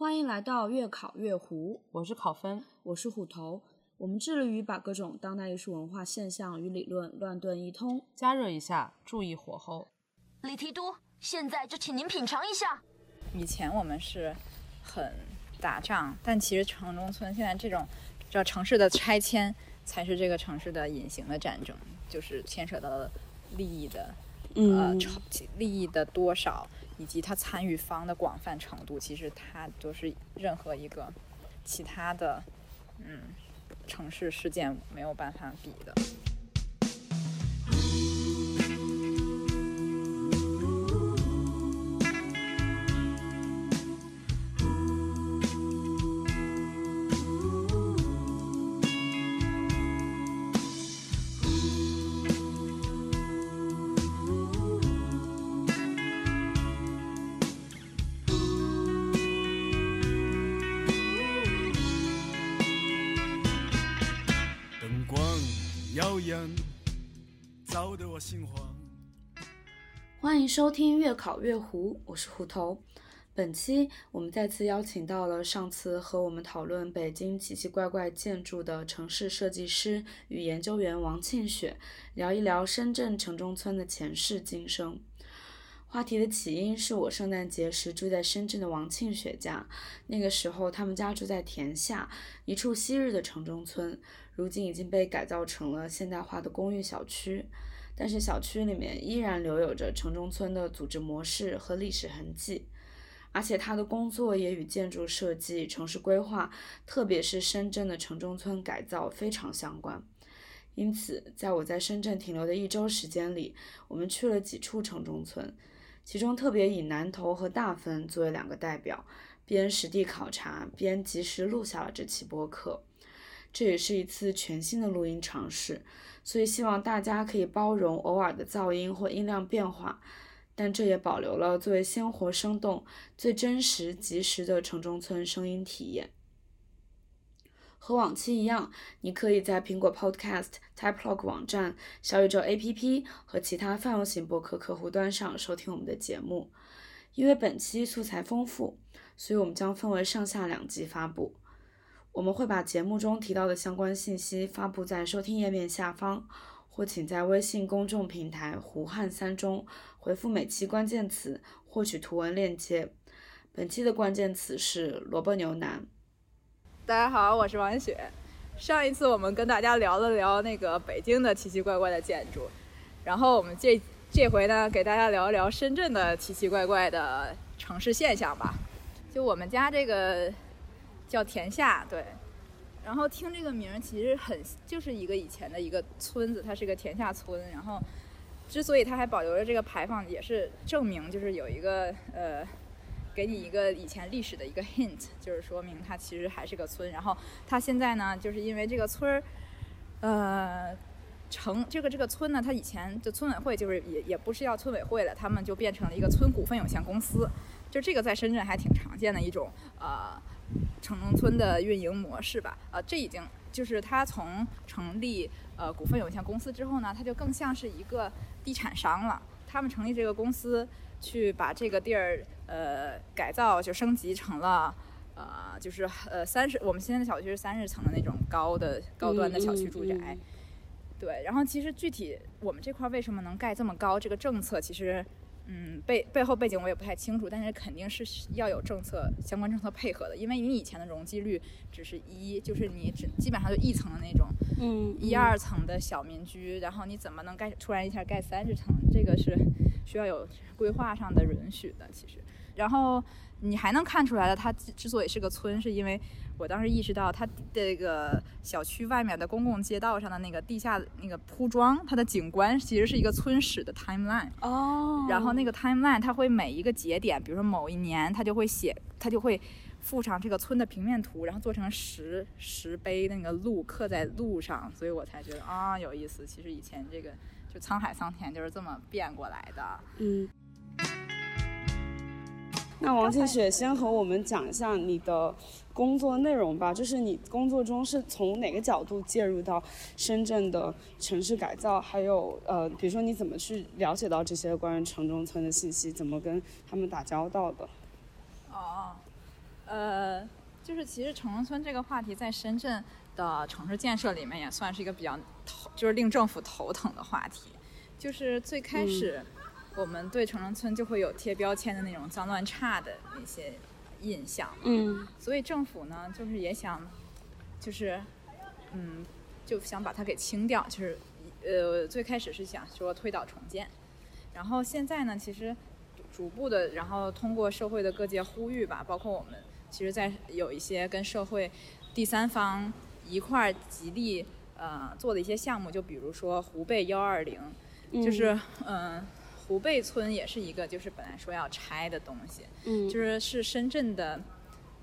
欢迎来到月考月胡，我是考分，我是虎头。我们致力于把各种当代艺术文化现象与理论乱炖一通，加热一下，注意火候。李提督，现在就请您品尝一下。以前我们是很打仗，但其实城中村现在这种叫城市的拆迁，才是这个城市的隐形的战争，就是牵扯到了利益的呃超利益的多少，以及他参与方的广泛程度，其实他就是任何一个其他的嗯城市事件没有办法比的。欢迎收听月考月胡，我是胡头。本期我们再次邀请到了上次和我们讨论北京奇奇怪怪建筑的城市设计师与研究员王庆雪，聊一聊深圳城中村的前世今生。话题的起因是我圣诞节时住在深圳的王庆雪家，那个时候他们家住在田下一处昔日的城中村，如今已经被改造成了现代化的公寓小区，但是小区里面依然留有着城中村的组织模式和历史痕迹，而且他的工作也与建筑设计、城市规划，特别是深圳的城中村改造非常相关。因此，在我在深圳停留的一周时间里，我们去了几处城中村。其中特别以南头和大芬作为两个代表，边实地考察边及时录下了这期播客。这也是一次全新的录音尝试，所以希望大家可以包容偶尔的噪音或音量变化，但这也保留了最为鲜活生动、最真实及时的城中村声音体验。和往期一样，你可以在苹果 Podcast、Typelog 网站、小宇宙 APP 和其他泛用型博客客户端上收听我们的节目。因为本期素材丰富，所以我们将分为上下两集发布。我们会把节目中提到的相关信息发布在收听页面下方，或请在微信公众平台“胡汉三中”回复每期关键词获取图文链接。本期的关键词是萝卜牛腩。大家好，我是王雪。上一次我们跟大家聊了聊那个北京的奇奇怪怪的建筑，然后我们这这回呢，给大家聊一聊深圳的奇奇怪怪的城市现象吧。就我们家这个叫田下，对。然后听这个名儿，其实很就是一个以前的一个村子，它是个田下村。然后之所以它还保留着这个牌坊，也是证明就是有一个呃。给你一个以前历史的一个 hint，就是说明它其实还是个村。然后它现在呢，就是因为这个村儿，呃，城这个这个村呢，它以前的村委会就是也也不是要村委会了，他们就变成了一个村股份有限公司。就这个在深圳还挺常见的一种呃城中村的运营模式吧。呃，这已经就是它从成立呃股份有限公司之后呢，它就更像是一个地产商了。他们成立这个公司。去把这个地儿呃改造，就升级成了呃就是呃三十，我们现在的小区是三十层的那种高的高端的小区住宅。对，然后其实具体我们这块为什么能盖这么高，这个政策其实嗯背背后背景我也不太清楚，但是肯定是要有政策相关政策配合的，因为你以前的容积率只是一，就是你只基本上就一层的那种，嗯，一二层的小民居，然后你怎么能盖突然一下盖三十层？这个是。需要有规划上的允许的，其实，然后你还能看出来的，它之所以是个村，是因为我当时意识到它这个小区外面的公共街道上的那个地下那个铺装，它的景观其实是一个村史的 timeline 哦。然后那个 timeline 它会每一个节点，比如说某一年，它就会写，它就会附上这个村的平面图，然后做成石石碑那个路刻在路上，所以我才觉得啊有意思。其实以前这个。就沧海桑田就是这么变过来的。嗯，那王庆雪先和我们讲一下你的工作内容吧，就是你工作中是从哪个角度介入到深圳的城市改造，还有呃，比如说你怎么去了解到这些关于城中村的信息，怎么跟他们打交道的？哦，呃。就是其实城中村这个话题在深圳的城市建设里面也算是一个比较头，就是令政府头疼的话题。就是最开始我们对城中村就会有贴标签的那种脏乱差的那些印象，嗯。所以政府呢就是也想，就是嗯就想把它给清掉，就是呃最开始是想说推倒重建，然后现在呢其实逐步的，然后通过社会的各界呼吁吧，包括我们其实，在有一些跟社会第三方一块儿极力呃做的一些项目，就比如说湖北幺二零，就是嗯、呃湖贝村也是一个就是本来说要拆的东西，嗯就是是深圳的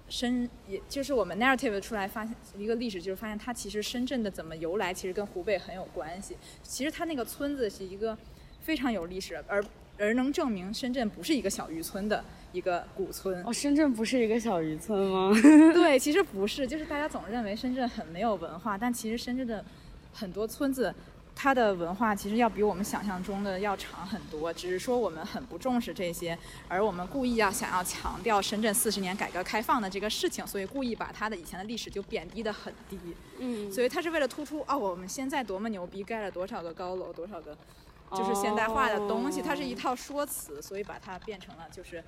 深，也就是我们 narrative 出来发现一个历史，就是发现它其实深圳的怎么由来，其实跟湖北很有关系。其实它那个村子是一个非常有历史，而而能证明深圳不是一个小渔村的一个古村。哦，深圳不是一个小渔村吗？对，其实不是，就是大家总认为深圳很没有文化，但其实深圳的很多村子，它的文化其实要比我们想象中的要长很多，只是说我们很不重视这些，而我们故意要想要强调深圳四十年改革开放的这个事情，所以故意把它的以前的历史就贬低的很低，嗯所以它是为了突出哦，我们现在多么牛逼，盖了多少个高楼，多少个就是现代化的东西，它是一套说辞，所以把它变成了就是。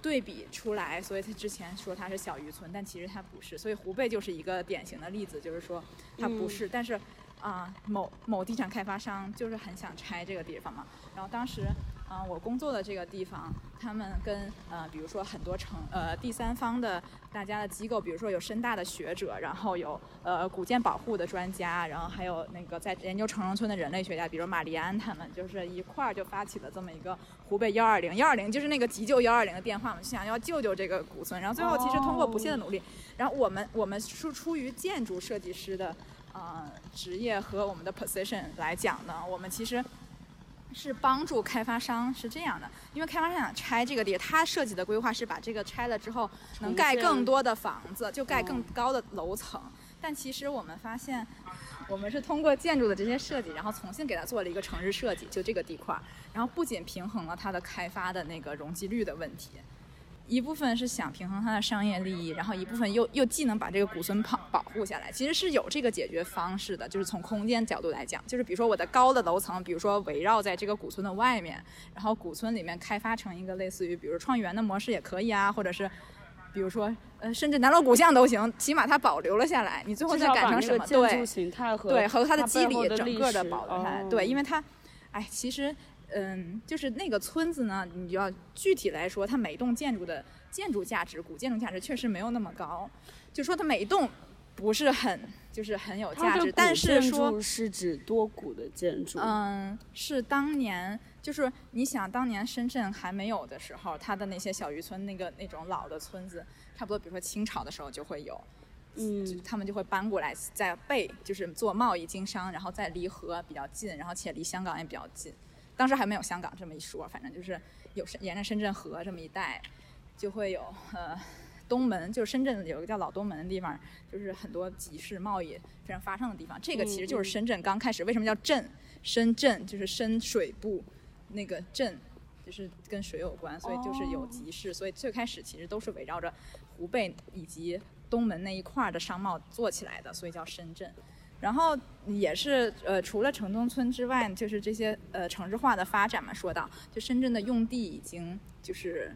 对比出来，所以他之前说它是小渔村，但其实它不是。所以湖北就是一个典型的例子，就是说它不是，但是啊、某某地产开发商就是很想拆这个地方嘛。然后当时啊、我工作的这个地方，他们跟呃，比如说很多城呃第三方的大家的机构，比如说有深大的学者，然后有呃古建保护的专家，然后还有那个在研究城中村的人类学家，比如玛丽安他们，就是一块儿就发起了这么一个湖北幺二零幺二零，就是那个急救幺二零的电话，嘛，就想要救救这个古村。然后最后其实通过不懈的努力，然后我们我们是出于建筑设计师的呃职业和我们的 position 来讲呢，我们其实。是帮助开发商是这样的，因为开发商想拆这个地，他设计的规划是把这个拆了之后能盖更多的房子，就盖更高的楼层。但其实我们发现，我们是通过建筑的这些设计，然后重新给它做了一个城市设计，就这个地块儿，然后不仅平衡了它的开发的那个容积率的问题，一部分是想平衡它的商业利益，然后一部分又又既能把这个古村保保护下来，其实是有这个解决方式的，就是从空间角度来讲，就是比如说我的高的楼层，比如说围绕在这个古村的外面，然后古村里面开发成一个类似于比如创园的模式也可以啊，或者是。比如说，呃，甚至南锣鼓巷都行，起码它保留了下来。你最后再改成什么？对，对，和它的它肌理整个的保留下来。哦对，因为它，哎，其实，嗯，就是那个村子呢，你就要具体来说，它每栋建筑的建筑价值、古建筑价值确实没有那么高，就说它每一栋不是很就是很有价值，但是说是指多古的建筑，嗯，是当年，就是你想当年深圳还没有的时候，它的那些小渔村，那个那种老的村子，差不多，比如说清朝的时候就会有，嗯他们就会搬过来，在背就是做贸易经商，然后在离河比较近，然后且离香港也比较近。当时还没有香港这么一说，反正就是有深沿着深圳河这么一带，就会有呃东门，就是深圳有个叫老东门的地方，就是很多集市贸易非常发生的地方。这个其实就是深圳刚开始为什么叫镇，深圳就是深水部那个镇。就是跟水有关，所以就是有集市，所以最开始其实都是围绕着湖北以及东门那一块儿的商贸做起来的，所以叫深圳。然后也是呃，除了城中村之外，就是这些呃城市化的发展嘛。说到，就深圳的用地已经就是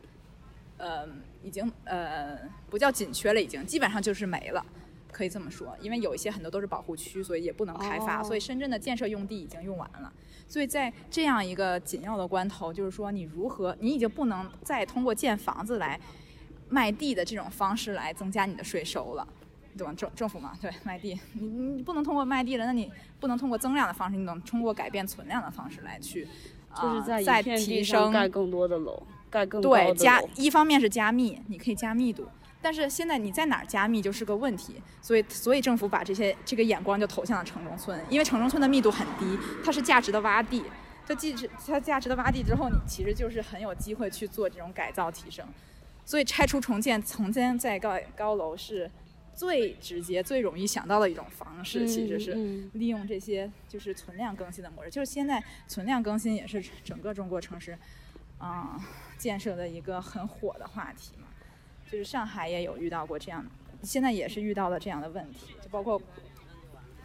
呃已经呃不叫紧缺了，已经基本上就是没了。可以这么说，因为有一些很多都是保护区，所以也不能开发，哦所以深圳的建设用地已经用完了。所以在这样一个紧要的关头，就是说你如何，你已经不能再通过建房子来卖地的这种方式来增加你的税收了。对吧？政政府嘛，对卖地，你你不能通过卖地了，那你不能通过增量的方式，你能通过改变存量的方式来去，就是在呃再提升盖更多的楼，盖更多的对加楼一方面是加密，你可以加密度，但是现在你在哪儿加密就是个问题，所以所以政府把这些这个眼光就投向了城中村，因为城中村的密度很低，它是价值的洼地，它既是它价值的洼地之后，你其实就是很有机会去做这种改造提升，所以拆除重建，重建再盖高楼是最直接、最容易想到的一种方式，其实是。嗯利用这些就是存量更新的模式，就是现在存量更新也是整个中国城市，啊、建设的一个很火的话题嘛。就是上海也有遇到过这样现在也是遇到了这样的问题，就包括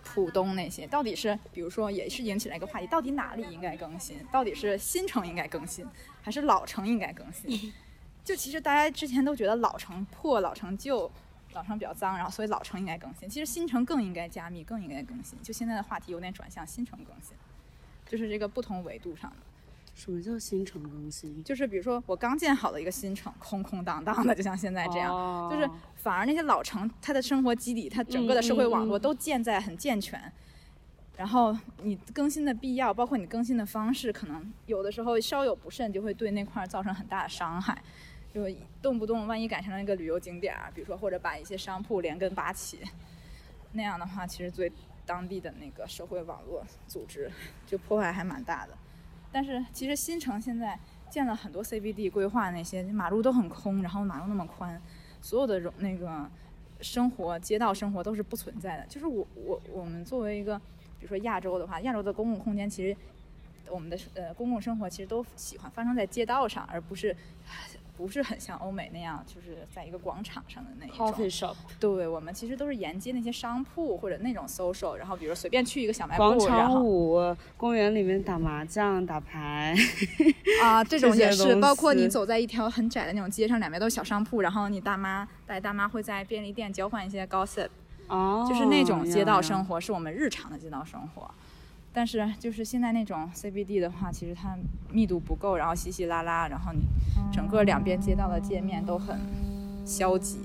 浦东那些，到底是比如说也是引起了一个话题，到底哪里应该更新？到底是新城应该更新，还是老城应该更新？就其实大家之前都觉得老城破、老城旧、老城比较脏，然后所以老城应该更新。其实新城更应该加密，更应该更新。就现在的话题有点转向新城更新，就是这个不同维度上的。什么叫新城更新？就是比如说我刚建好的一个新城，空空荡荡的，就像现在这样，哦就是反而那些老城，它的生活基底，它整个的社会网络都建在很健全。然后你更新的必要，包括你更新的方式，可能有的时候稍有不慎，就会对那块儿造成很大的伤害。就动不动万一改成了一个旅游景点儿，比如说或者把一些商铺连根拔起，那样的话，其实对当地的那个社会网络组织就破坏还蛮大的。但是其实新城现在建了很多 CBD 规划，那些马路都很空，然后马路那么宽，所有的容那个生活街道生活都是不存在的。就是我我我们作为一个比如说亚洲的话，亚洲的公共空间其实我们的呃公共生活其实都喜欢发生在街道上，而不是不是很像欧美那样，就是在一个广场上的那一种。coffee shop 对，我们其实都是沿街那些商铺或者那种 social，然后比如随便去一个小卖部，广然场后舞，公园里面打麻将、打牌，啊，这种也是，包括你走在一条很窄的那种街上，两边都是小商铺，然后你大妈带大妈会在便利店交换一些 gossip，哦，就是那种街道生活。活，是我们日常的街道生活。但是就是现在那种 CBD 的话，其实它密度不够，然后稀稀拉拉，然后你整个两边街道的界面都很消极，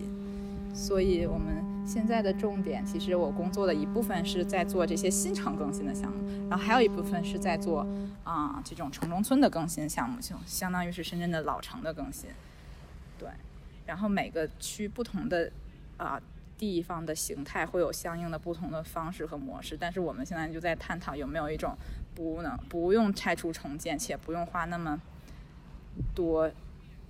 所以我们现在的重点，其实我工作的一部分是在做这些新城更新的项目，然后还有一部分是在做啊、这种城中村的更新项目，就相当于是深圳的老城的更新。对，然后每个区不同的啊、地方的形态会有相应的不同的方式和模式，但是我们现在就在探讨有没有一种不能不用拆除重建，且不用花那么多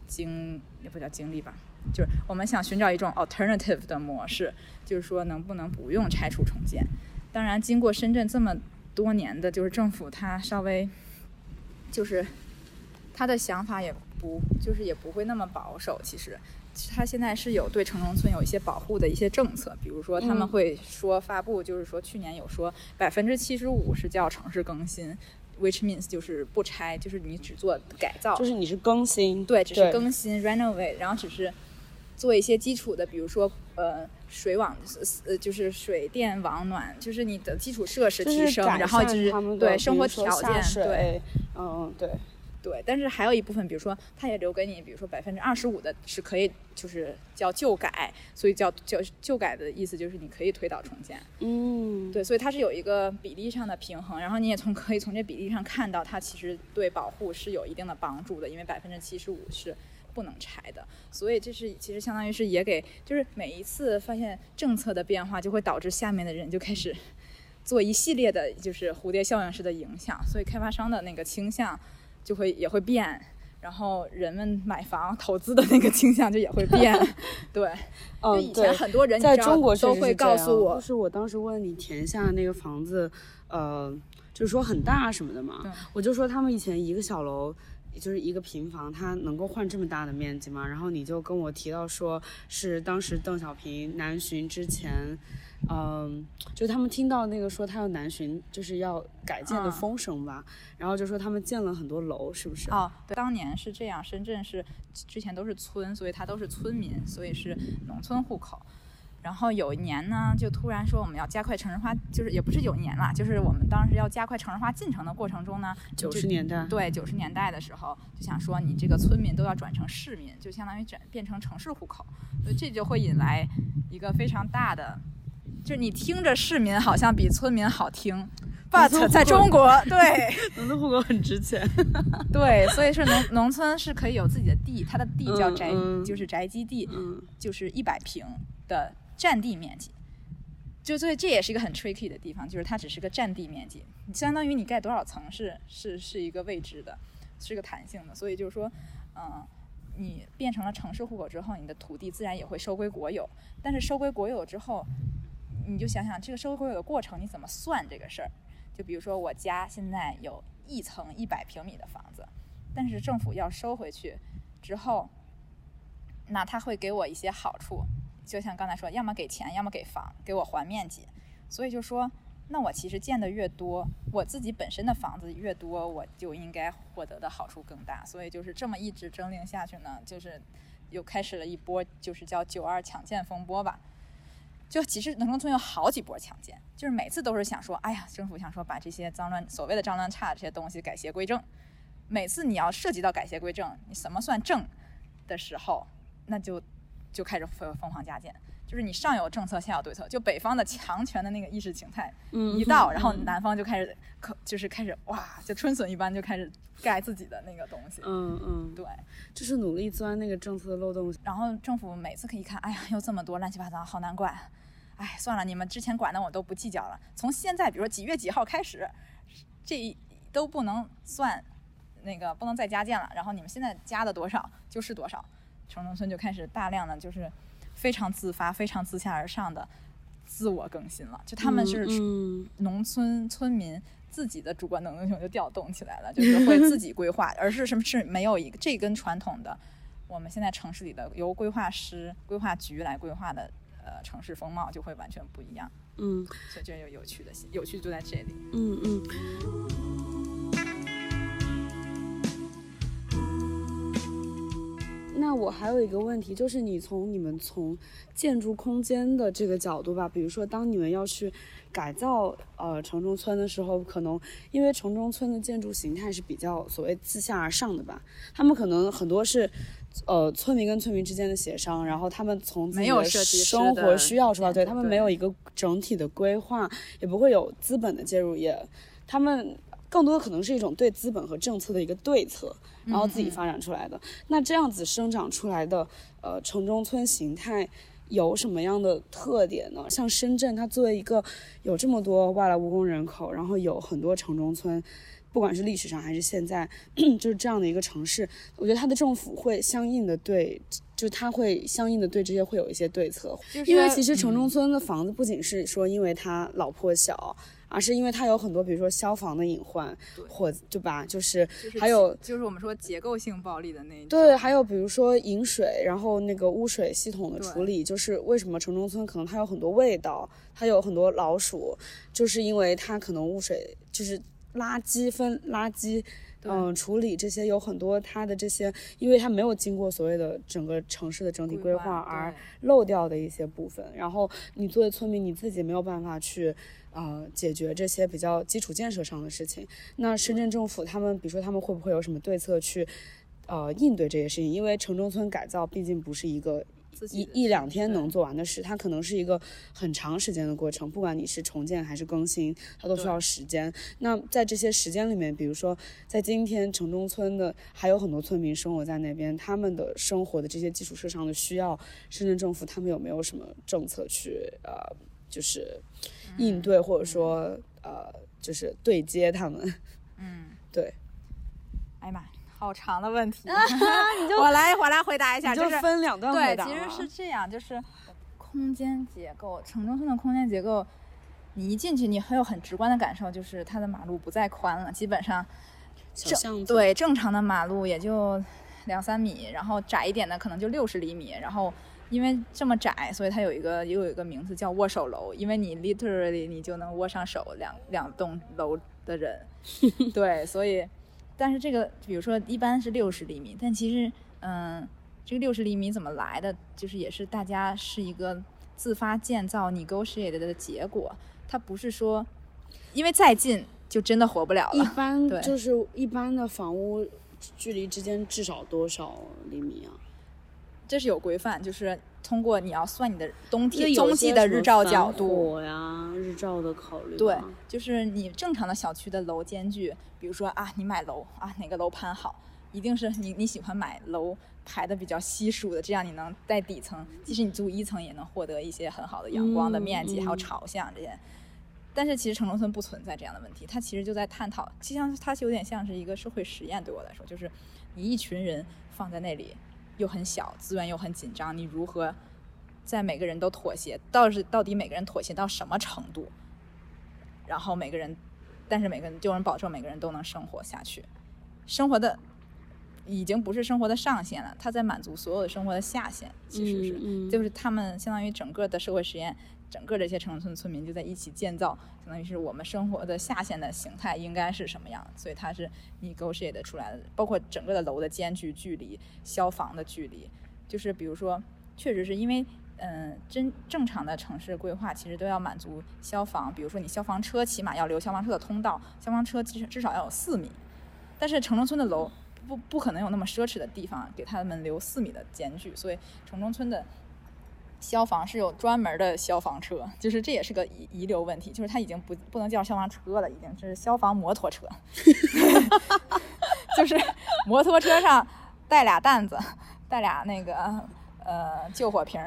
精也不叫精力吧，就是我们想寻找一种 alternative 的模式，就是说能不能不用拆除重建。当然，经过深圳这么多年的，就是政府它稍微就是他的想法也不就是也不会那么保守，其实。他现在是有对城中村有一些保护的一些政策，比如说他们嗯。会说发布，就是说去年有说百分之七十五是叫城市更新，which means 就是不拆，就是你只做改造，就是你是更新，对，只是更新 renovate，然后只是做一些基础的，比如说呃水网呃就是水电网暖，就是你的基础设施提升，然后就是他们对生活条件对。嗯嗯对，对，但是还有一部分，比如说，它也留给你，比如说百分之二十五的是可以，就是叫旧改，所以叫叫旧改的意思就是你可以推倒重建。嗯，对，所以它是有一个比例上的平衡，然后你也从可以从这比例上看到，它其实对保护是有一定的帮助的，因为百分之七十五是不能拆的，所以这是其实相当于是也给，就是每一次发现政策的变化，就会导致下面的人就开始做一系列的，就是蝴蝶效应式的影响，所以开发商的那个倾向就会也会变。然后人们买房投资的那个倾向就也会变，对，就嗯以前对。很多人在中国都会告诉我就，是我当时问你填下那个房子，呃，就是说很大什么的嘛，我就说他们以前一个小楼。就是一个平房，它能够换这么大的面积吗？然后你就跟我提到说，是当时邓小平南巡之前，嗯，就他们听到那个说他要南巡，就是要改建的嗯风声吧，然后就说他们建了很多楼，是不是？哦，对，当年是这样，深圳是之前都是村，所以它都是村民，所以是农村户口。然后有一年呢，就突然说我们要加快城市化，就是也不是有一年啦，就是我们当时要加快城市化进程的过程中呢，九十年代，对九十年代的时候就想说你这个村民都要转成市民，就相当于转变成城市户口，所以这就会引来一个非常大的，就是你听着市民好像比村民好听。But 在中国，对，农村户口很值钱。对，所以是农农村是可以有自己的地，它的地叫宅，就是宅基地，嗯，就是一百平的占地面积。就所以这也是一个很 tricky 的地方，就是它只是个占地面积，你相当于你盖多少层是是是一个未知的，是个弹性的。所以就是说，嗯，你变成了城市户口之后，你的土地自然也会收归国有。但是收归国有之后，你就想想这个收归国有个过程，你怎么算这个事儿？就比如说我家现在有一层一百平米的房子，但是政府要收回去之后，那他会给我一些好处，就像刚才说，要么给钱，要么给房，给我还面积。所以就说，那我其实建的越多，我自己本身的房子越多，我就应该获得的好处更大。所以就是这么一直争令下去呢，就是又开始了一波，就是叫“九二强建风波”吧。就其实农村有好几波强奸，就是每次都是想说，哎呀，政府想说把这些脏乱所谓的脏乱差这些东西改邪归正。每次你要涉及到改邪归正，你什么算正的时候，那就就开始疯疯狂加减。就是你上有政策，下有对策。就北方的强权的那个意识形态一到，然后南方就开始可就是开始哇，就春笋一般就开始盖自己的那个东西。嗯嗯，对，就是努力钻那个政策的漏洞。然后政府每次可以看，哎呀，又这么多乱七八糟，好难管。哎，算了，你们之前管的我都不计较了。从现在，比如说几月几号开始，这都不能算那个，不能再加建了。然后你们现在加的多少就是多少。城中村就开始大量的就是非常自发、非常自下而上的自我更新了。就他们是农村村民自己的主观能动性就调动起来了，就是会自己规划，而是什么是没有一个这跟传统的我们现在城市里的由规划师、规划局来规划的。呃，城市风貌就会完全不一样。嗯，所以这有有趣的，有趣就在这里。嗯嗯。那我还有一个问题，就是你从你们从建筑空间的这个角度吧，比如说当你们要去改造呃城中村的时候，可能因为城中村的建筑形态是比较所谓自下而上的吧，他们可能很多是。呃，村民跟村民之间的协商，然后他们从自己的生活需要出发，对他们没有一个整体的规划，也不会有资本的介入，也他们更多的可能是一种对资本和政策的一个对策，然后自己发展出来的。那这样子生长出来的呃城中村形态有什么样的特点呢？像深圳，它作为一个有这么多外来务工人口，然后有很多城中村。不管是历史上还是现在，就是这样的一个城市，我觉得它的政府会相应的对，就它会相应的对这些会有一些对策。因为其实城中村的房子不仅是说因为它老破小，而是因为它有很多，比如说消防的隐患，火对吧？就是还有就是我们说结构性暴力的那一对，还有比如说饮水，然后那个污水系统的处理，就是为什么城中村可能它有很多味道，它有很多老鼠，就是因为它可能污水就是。垃圾分垃圾，嗯，处理这些有很多它的这些，因为它没有经过所谓的整个城市的整体规划而漏掉的一些部分。然后你作为村民，你自己没有办法去，呃，解决这些比较基础建设上的事情。那深圳政府他们，比如说他们会不会有什么对策去，呃，应对这些事情？因为城中村改造毕竟不是一个。一一两天能做完的事，它可能是一个很长时间的过程。不管你是重建还是更新，它都需要时间。那在这些时间里面，比如说在今天城中村的还有很多村民生活在那边，他们的生活的这些基础设施上的需要，深圳政府他们有没有什么政策去呃，就是应对或者说呃，就是对接他们？嗯，对。哎呀妈！好长的问题，我来我来回答一下，就是分两段回答对，其实是这样，就是空间结构，城中村的空间结构，你一进去，你很有很直观的感受，就是它的马路不再宽了，基本上正对正常的马路也就两三米，然后窄一点的可能就六十厘米，然后因为这么窄，所以它有一个又有一个名字叫握手楼，因为你 literally 你就能握上手两两栋楼的人，对，所以。但是这个，比如说一般是六十厘米，但其实，嗯，这个六十厘米怎么来的？就是也是大家是一个自发建造、negotiate 的结果。它不是说，因为再近就真的活不了了。一般就是一般的房屋距离之间至少多少厘米啊？这是有规范，就是通过你要算你的冬天冬季的日照角度呀，日照的考虑。对，就是你正常的小区的楼间距，比如说啊，你买楼啊，哪个楼盘好，一定是你你喜欢买楼排的比较稀疏的，这样你能在底层，即使你住一层也能获得一些很好的阳光的面积，还有朝向这些。但是其实城中村不存在这样的问题，它其实就在探讨，就像它有点像是一个社会实验，对我来说，就是你一群人放在那里。又很小，资源又很紧张，你如何在每个人都妥协？到是到底每个人妥协到什么程度？然后每个人，但是每个人就能保证每个人都能生活下去，生活的已经不是生活的上限了，它在满足所有的生活的下限，其实是，嗯嗯就是他们相当于整个的社会实验，整个这些城中村村民就在一起建造，相当于是我们生活的下限的形态应该是什么样，所以它是 negotiate 出来的，包括整个的楼的间距距离、消防的距离，就是比如说，确实是因为。嗯，真正常的城市规划其实都要满足消防，比如说你消防车起码要留消防车的通道，消防车至至少要有四米，但是城中村的楼不不可能有那么奢侈的地方给他们留四米的间距，所以城中村的消防是有专门的消防车，就是这也是个遗遗留问题，就是它已经不不能叫消防车了，已经是消防摩托车，就是摩托车上带俩担子，带俩那个呃救火瓶，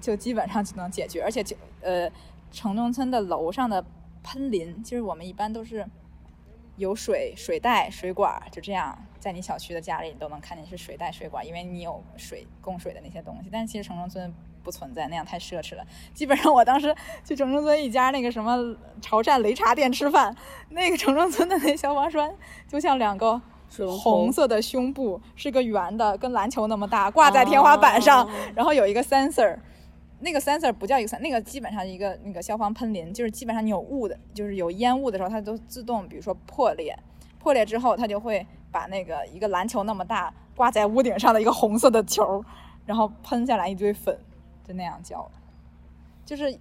就基本上就能解决，而且就呃城中村的楼上的喷淋，就是我们一般都是。有水水带、水管，就这样，在你小区的家里你都能看见是水带、水管，因为你有水供水的那些东西。但其实城中村不存在，那样太奢侈了。基本上我当时去城中村一家那个什么潮汕擂茶店吃饭，那个城中村的那消防栓就像两个红色的胸部，是个圆的，跟篮球那么大，挂在天花板上，哦然后有一个 sensor。那个 sensor 不叫一个 sensor，那个基本上一个那个消防喷淋，就是基本上你有雾的，就是有烟雾的时候，它都自动，比如说破裂，破裂之后，它就会把那个一个篮球那么大挂在屋顶上的一个红色的球，然后喷下来一堆粉，就那样叫，就是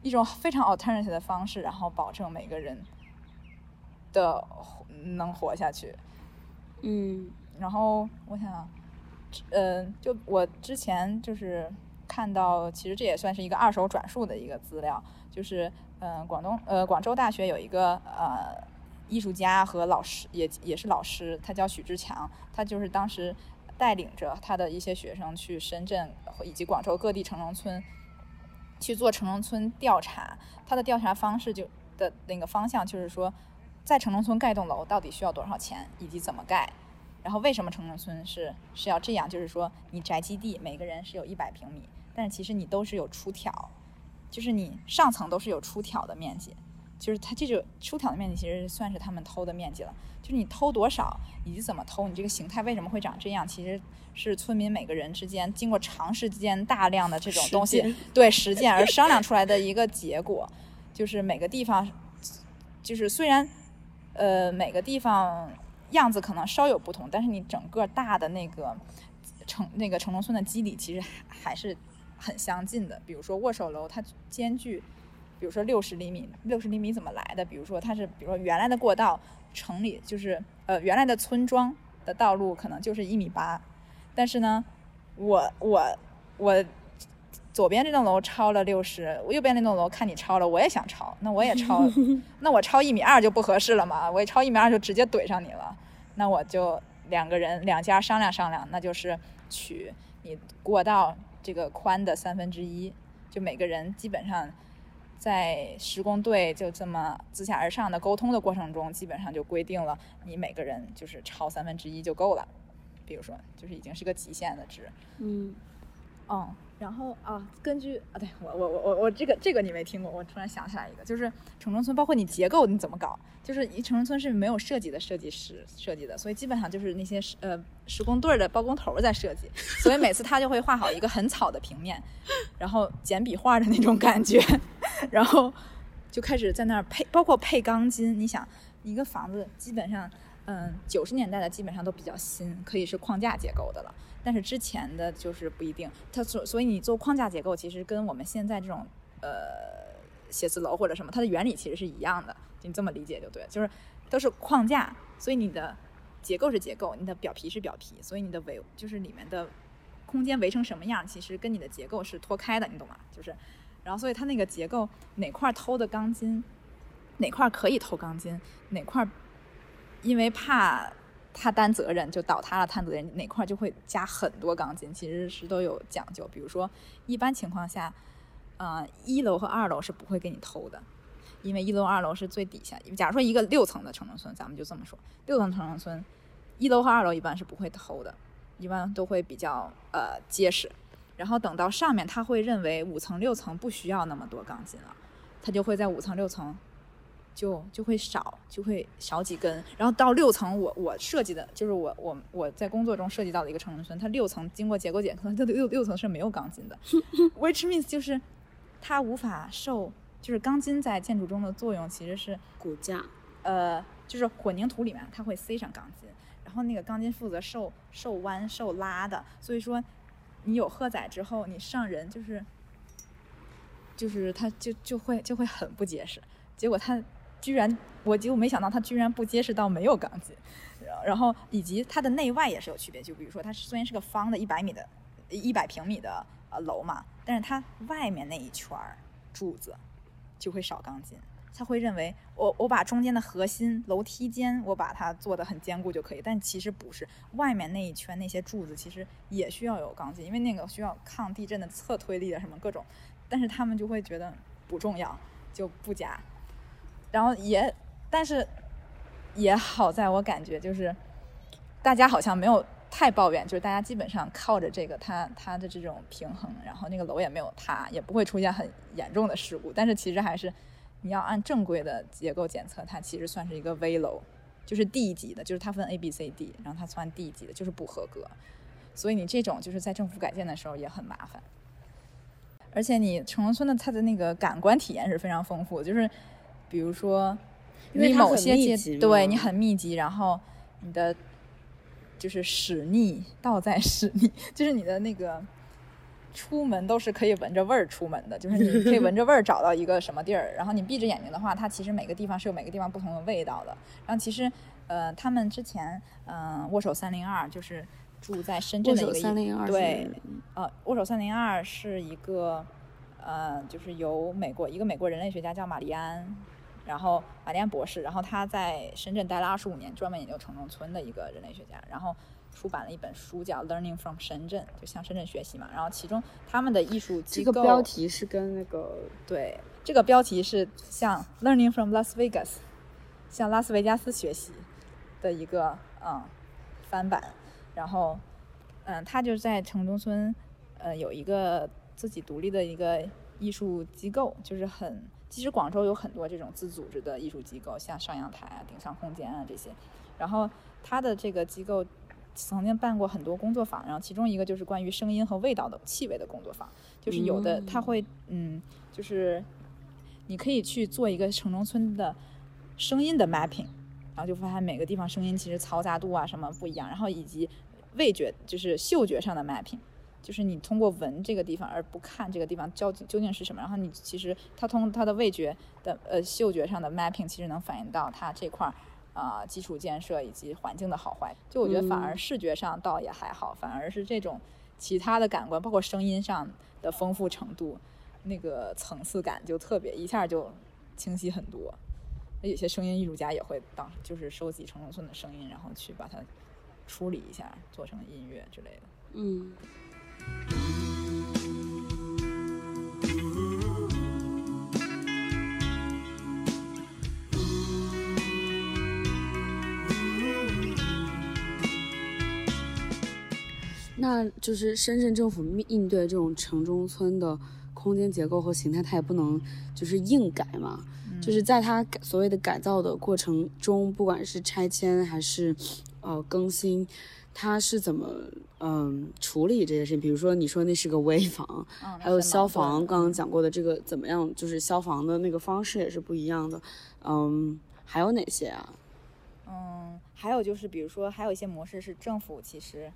一种非常 alternative 的方式，然后保证每个人的能活下去。嗯然后我想，呃，就我之前就是看到，其实这也算是一个二手转述的一个资料，就是嗯、呃广东呃广州大学有一个呃艺术家和老师，也也是老师，他叫许志强，他就是当时带领着他的一些学生去深圳以及广州各地城中村去做城中村调查，他的调查方式就的那个方向就是说，在城中村盖栋楼到底需要多少钱，以及怎么盖。然后为什么城中村是是要这样？就是说，你宅基地每个人是有一百平米，但是其实你都是有出挑，就是你上层都是有出挑的面积，就是它这种出挑的面积其实算是他们偷的面积了。就是你偷多少以及怎么偷，你这个形态为什么会长这样，其实是村民每个人之间经过长时间大量的这种东西实对实践而商量出来的一个结果，就是每个地方，就是虽然呃每个地方样子可能稍有不同，但是你整个大的那个城那个城中村的基底其实还还是很相近的。比如说握手楼，它间距，比如说六十厘米，六十厘米怎么来的？比如说它是，比如说原来的过道，城里就是呃原来的村庄的道路可能就是一米八，但是呢，我我我左边这栋楼超了六十，我右边那栋楼看你超了，我也想超，那我也超，那我超一米二就不合适了嘛，我一超一米二就直接怼上你了，那我就两个人两家商量商量，那就是取你过道这个宽的三分之一，就每个人基本上在施工队就这么自下而上的沟通的过程中，基本上就规定了你每个人就是超三分之一就够了，比如说就是已经是个极限的值，嗯。嗯，然后啊，根据啊，对我我我我我这个这个你没听过，我突然想起来一个，就是城中村，包括你结构你怎么搞，就是一城中村是没有设计的设计师设计的，所以基本上就是那些施呃施工队的包工头在设计，所以每次他就会画好一个很草的平面，然后简笔画的那种感觉，然后就开始在那儿配，包括配钢筋，你想一个房子基本上。嗯，九十年代的基本上都比较新，可以是框架结构的了。但是之前的就是不一定，它所所以你做框架结构，其实跟我们现在这种呃写字楼或者什么，它的原理其实是一样的。你这么理解就对，就是都是框架，所以你的结构是结构，你的表皮是表皮，所以你的围就是里面的空间围成什么样，其实跟你的结构是脱开的，你懂吗？就是，然后所以它那个结构哪块偷的钢筋，哪块可以偷钢筋，哪块因为怕他担责任就倒塌了，担责任哪块就会加很多钢筋，其实是都有讲究。比如说，一般情况下，呃，一楼和二楼是不会给你偷的，因为一楼、二楼是最底下。假如说一个六层的城中村，咱们就这么说，六层城中村，一楼和二楼一般是不会偷的，一般都会比较呃结实。然后等到上面，他会认为五层、六层不需要那么多钢筋了，他就会在五层、六层就就会少，就会少几根。然后到六层，我我设计的就是我我我在工作中设计到的一个城中村，它六层经过结构检测，它六六层是没有钢筋的，which means 就是它无法受，就是钢筋在建筑中的作用其实是骨架，呃，就是混凝土里面它会塞上钢筋，然后那个钢筋负责受受弯受拉的，所以说你有荷载之后，你上人就是就是它就就会就会很不结实，结果它居然我就没想到它居然不结实到没有钢筋，然后以及它的内外也是有区别，就比如说它虽然是个方的一百米的一百平米的呃楼嘛，但是它外面那一圈柱子就会少钢筋。他会认为我我把中间的核心楼梯间我把它做的很坚固就可以，但其实不是，外面那一圈那些柱子其实也需要有钢筋，因为那个需要抗地震的侧推力的什么各种，但是他们就会觉得不重要就不加，然后也但是也好在我感觉就是大家好像没有太抱怨，就是大家基本上靠着这个它它的这种平衡，然后那个楼也没有塌，也不会出现很严重的事故，但是其实还是。你要按正规的结构检测，它其实算是一个危楼，就是 D 级的，就是它分 A、B、C、D，然后它算 D 级的，就是不合格。所以你这种就是在政府改建的时候也很麻烦。而且你城中村的它的那个感官体验是非常丰富，就是比如说你某些阶对你很密集，然后你的就是屎逆倒在屎逆，就是你的那个。出门都是可以闻着味儿出门的，就是你 可以闻着味儿找到一个什么地儿。然后你闭着眼睛的话，它其实每个地方是有每个地方不同的味道的。然后其实，呃，他们之前，嗯，握手三零二就是住在深圳的一个对，呃，握手三零二是一个，呃，就是由美国一个美国人类学家叫玛丽安，然后玛丽安博士，然后他在深圳待了二十五年，专门研究城中村的一个人类学家，然后。出版了一本书叫《Learning from 深圳》，就向深圳学习嘛。然后其中他们的艺术机构，这个标题是跟那个对，这个标题是向 Learning from Las Vegas，向拉斯维加斯学习的一个嗯翻版。然后嗯，他就在城中村呃有一个自己独立的一个艺术机构，就是很其实广州有很多这种自组织的艺术机构，像上阳台啊、顶上空间啊这些。然后他的这个机构。曾经办过很多工作坊，然后其中一个就是关于声音和味道的气味的工作坊，就是有的他会，嗯，就是你可以去做一个城中村的声音的 mapping，然后就发现每个地方声音其实嘈杂度啊什么不一样，然后以及味觉就是嗅觉上的 mapping，就是你通过闻这个地方而不看这个地方究竟究竟是什么，然后你其实它通它的味觉的呃嗅觉上的 mapping 其实能反映到它这块儿。啊，基础建设以及环境的好坏，就我觉得反而视觉上倒也还好，反而是这种其他的感官，包括声音上的丰富程度，那个层次感就特别一下就清晰很多。那有些声音艺术家也会当就是收集城中村的声音，然后去把它处理一下，做成音乐之类的。嗯。那就是深圳政府应对这种城中村的空间结构和形态，它也不能就是硬改嘛。就是在它所谓的改造的过程中，不管是拆迁还是呃更新，它是怎么嗯处理这些事情？比如说你说那是个危房，还有消防，刚刚讲过的这个怎么样？就是消防的那个方式也是不一样的。嗯，还有哪些啊？嗯，还有就是比如说还有一些模式是政府其实。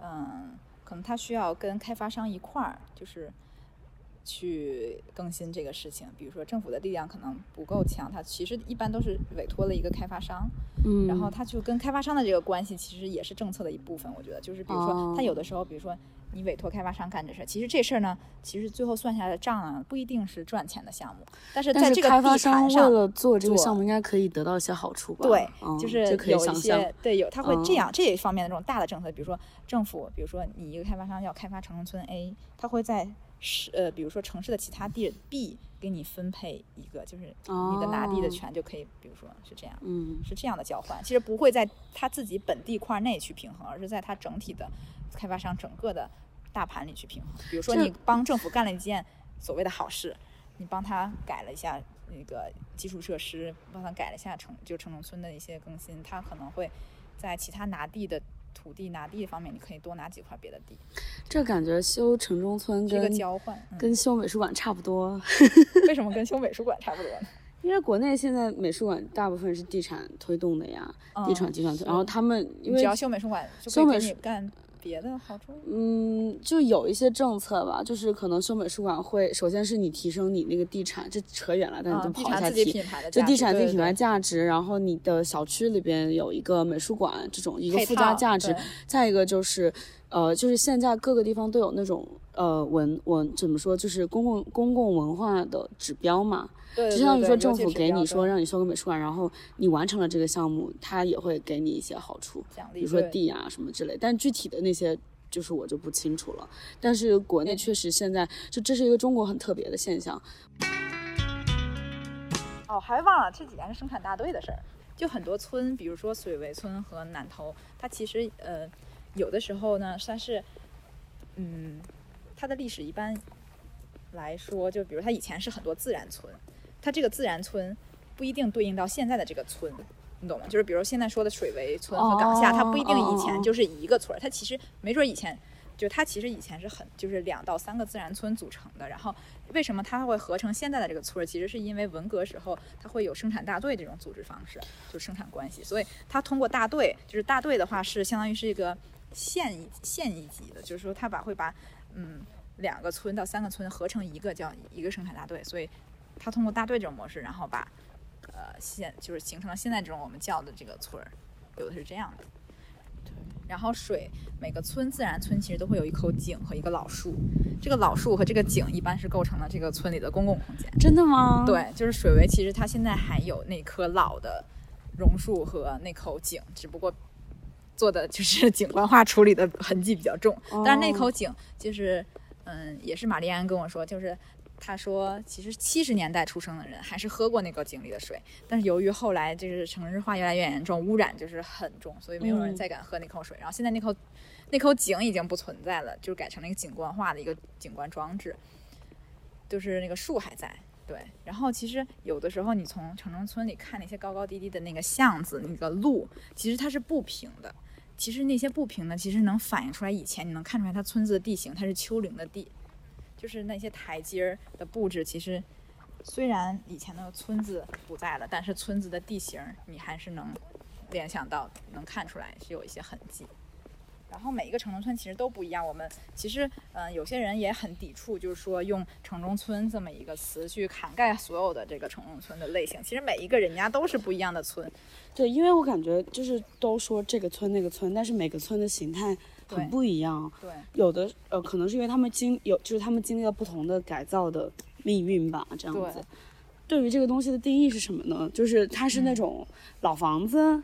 嗯，可能他需要跟开发商一块儿，就是去更新这个事情。比如说政府的力量可能不够强，他其实一般都是委托了一个开发商，嗯，然后他就跟开发商的这个关系其实也是政策的一部分。我觉得就是比如说他有的时候，比如说。你委托开发商干这事儿，其实这事儿呢，其实最后算下来的账啊，不一定是赚钱的项目。但是在这个开发商为了做这个项目，应该可以得到一些好处吧？对，就是有一些对有，他会这样这一方面的这种大的政策，比如说政府，比如说你一个开发商要开发城中村 A，他会在市呃，比如说城市的其他地 B 给你分配一个，就是你的拿地的权就可以，比如说是这样，嗯，是这样的交换。其实不会在他自己本地块内去平衡，而是在他整体的开发商整个的。大盘里去平衡，比如说你帮政府干了一件所谓的好事，你帮他改了一下那个基础设施，帮他改了一下城就城中村的一些更新，他可能会在其他拿地的土地拿地方面，你可以多拿几块别的地，这感觉修城中村跟交换。嗯、跟修美术馆差不多，为什么跟修美术馆差不多呢？因为国内现在美术馆大部分是地产推动的呀，地产集团推，然后他们因为只要修美术馆，就可以给修美术你干别的好处。嗯，就有一些政策吧，就是可能修美术馆会，首先是你提升你那个地产，这扯远了，但是啊就地产自己跑一下题。品牌的就地产自己品牌对价值，然后你的小区里边有一个美术馆这种一个附加价值，再一个就是，呃，就是现在各个地方都有那种呃文文怎么说，就是公共公共文化的指标嘛，对，就对对尤相当于说政府给你说让你修个美术馆，然后你完成了这个项目，它也会给你一些好处。奖励，比如说地啊什么之类，但具体的那些就是我就不清楚了。但是国内确实现在就这是一个中国很特别的现象，哦，还忘了这几年是生产大队的事儿。就很多村，比如说水围村和南头，它其实呃有的时候呢，算是嗯，它的历史一般来说，就比如它以前是很多自然村，它这个自然村不一定对应到现在的这个村。你懂吗？就是比如现在说的水围村和岗下，它不一定以前就是一个村，它其实没准以前就它其实以前是很就是两到三个自然村组成的，然后为什么它会合成现在的这个村儿？其实是因为文革时候它会有生产大队这种组织方式，就生产关系，所以它通过大队，就是大队的话是相当于是一个县县一级的，就是说它把会把嗯两个村到三个村合成一个叫一个生产大队，所以它通过大队这种模式，然后把呃现就是形成了现在这种我们叫的这个村儿，有的是这样的。然后水每个村自然村其实都会有一口井和一个老树，这个老树和这个井一般是构成了这个村里的公共空间。真的吗？，对，就是水围，其实它现在还有那棵老的榕树和那口井，只不过做的就是景观化处理的痕迹比较重。但是那口井就是，嗯，也是玛丽安跟我说，就是他说，其实七十年代出生的人还是喝过那个井里的水，但是由于后来就是城市化越来越严重，污染就是很重，所以没有人嗯再敢喝那口水。然后现在那口那口井已经不存在了，就是改成了一个景观化的一个景观装置，就是那个树还在。对，然后其实有的时候你从城中村里看那些高高低低的那个巷子、那个路，其实它是不平的。其实那些不平呢，其实能反映出来以前你能看出来它村子的地形，它是丘陵的地，就是那些台阶儿的布置，其实虽然以前的村子不在了，但是村子的地形你还是能联想到，能看出来是有一些痕迹。然后每一个城中村其实都不一样。我们其实，嗯、有些人也很抵触，就是说用城中村这么一个词去涵盖所有的这个城中村的类型。其实每一个人家都是不一样的村，对，因为我感觉就是都说这个村那个村，但是每个村的形态很不一样。对有的呃，可能是因为他们经有，就是他们经历了不同的改造的命运吧，这样对子。对于这个东西的定义是什么呢？就是它是那种老房子，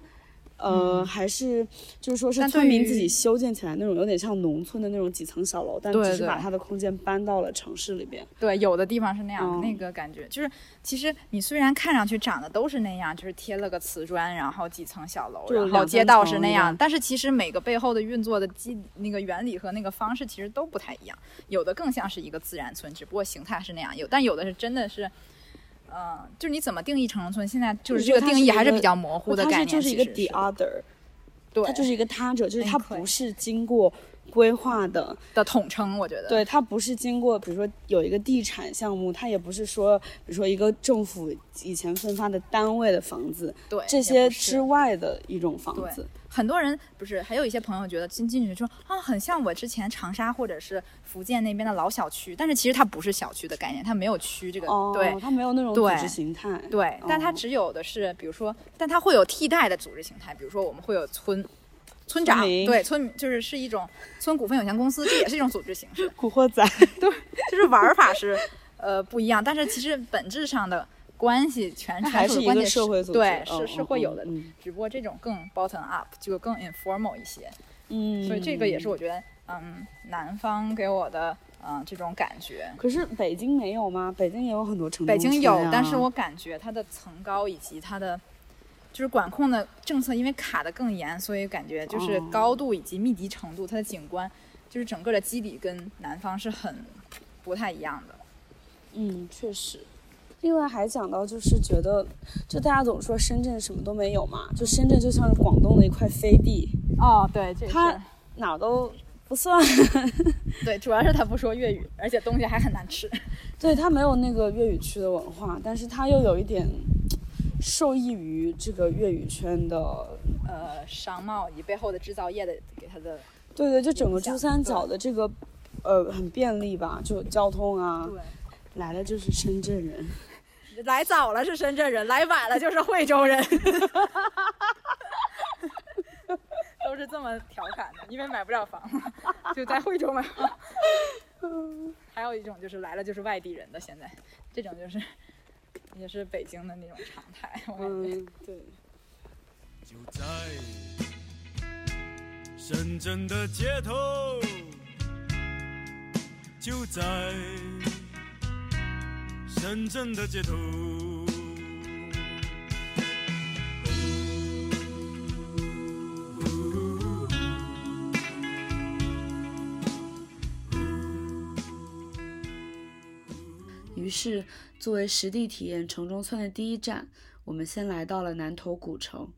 呃，还是就是说是村民自己修建起来那种有点像农村的那种几层小楼，但对只是把它的空间搬到了城市里边。对，有的地方是那样，嗯那个感觉就是，其实你虽然看上去长得都是那样，就是贴了个瓷砖，然后几层小楼，就然后街道是那样但是其实每个背后的运作的机那个原理和那个方式其实都不太一样，有的更像是一个自然村，只不过形态是那样，有但有的是真的是。嗯，就是你怎么定义城中村？现在就是这个定义还是比较模糊的它概念，是就是一个 the other，对，它就是一个他者，就是它不是经过规划的，的统称，我觉得。对，它不是经过，比如说有一个地产项目，它也不是说，比如说一个政府以前分发的单位的房子，对，这些之外的一种房对子。很多人不是，还有一些朋友觉得进进去说啊，很像我之前长沙或者是福建那边的老小区，但是其实它不是小区的概念，它没有区这个，哦，对它没有那种组织形态。对，但它哦只有的是，比如说，但它会有替代的组织形态，比如说我们会有村。村长民对村就是是一种村股份有限公司，这也是一种组织形式，古惑仔对，就是玩法是呃不一样，但是其实本质上的关系全是社会组织。对，嗯是是会有的，嗯只不过这种更 bottom up，就更 informal 一些。嗯，所以这个也是嗯。我觉得，嗯，南方给我的，嗯，这种感觉。可是北京没有吗？北京也有很多城中北京有，但是我感觉它的层高以及它的就是管控的政策，因为卡的更严，所以感觉就是哦高度以及密集程度，它的景观就是整个的基底跟南方是很不太一样的。嗯，确实。另外还讲到，就是觉得，就大家总说深圳什么都没有嘛，就深圳就像是广东的一块飞地，哦，对，这它哪儿都不算。对，主要是他不说粤语，而且东西还很难吃。对，他没有那个粤语区的文化，但是他又有一点受益于这个粤语圈的。呃，商贸以背后的制造业的给他的，对对，就整个珠三角的这个，呃，很便利吧，就交通啊，对，来的就是深圳人。来早了是深圳人，来晚了就是惠州人。都是这么调侃的，因为买不了房，就在惠州买房。还有一种就是来了就是外地人的，现在这种就是也是北京的那种常态。我感觉嗯，对。就在深圳的街头，就在真正的街头。于是，作为实地体验城中村的第一站，我们先来到了南头古城。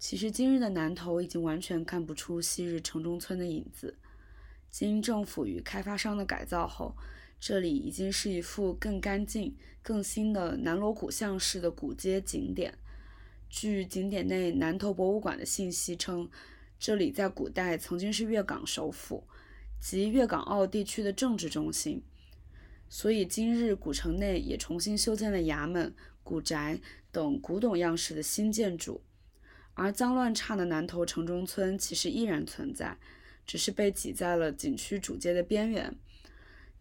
其实，今日的南头已经完全看不出昔日城中村的影子。经政府与开发商的改造后，这里已经是一副更干净、更新的南锣鼓巷式的古街景点。据景点内南头博物馆的信息称，这里在古代曾经是粤港首府，即粤港澳地区的政治中心。所以今日古城内也重新修建了衙门、古宅等古董样式的新建筑，而脏乱差的南头城中村其实依然存在，只是被挤在了景区主街的边缘。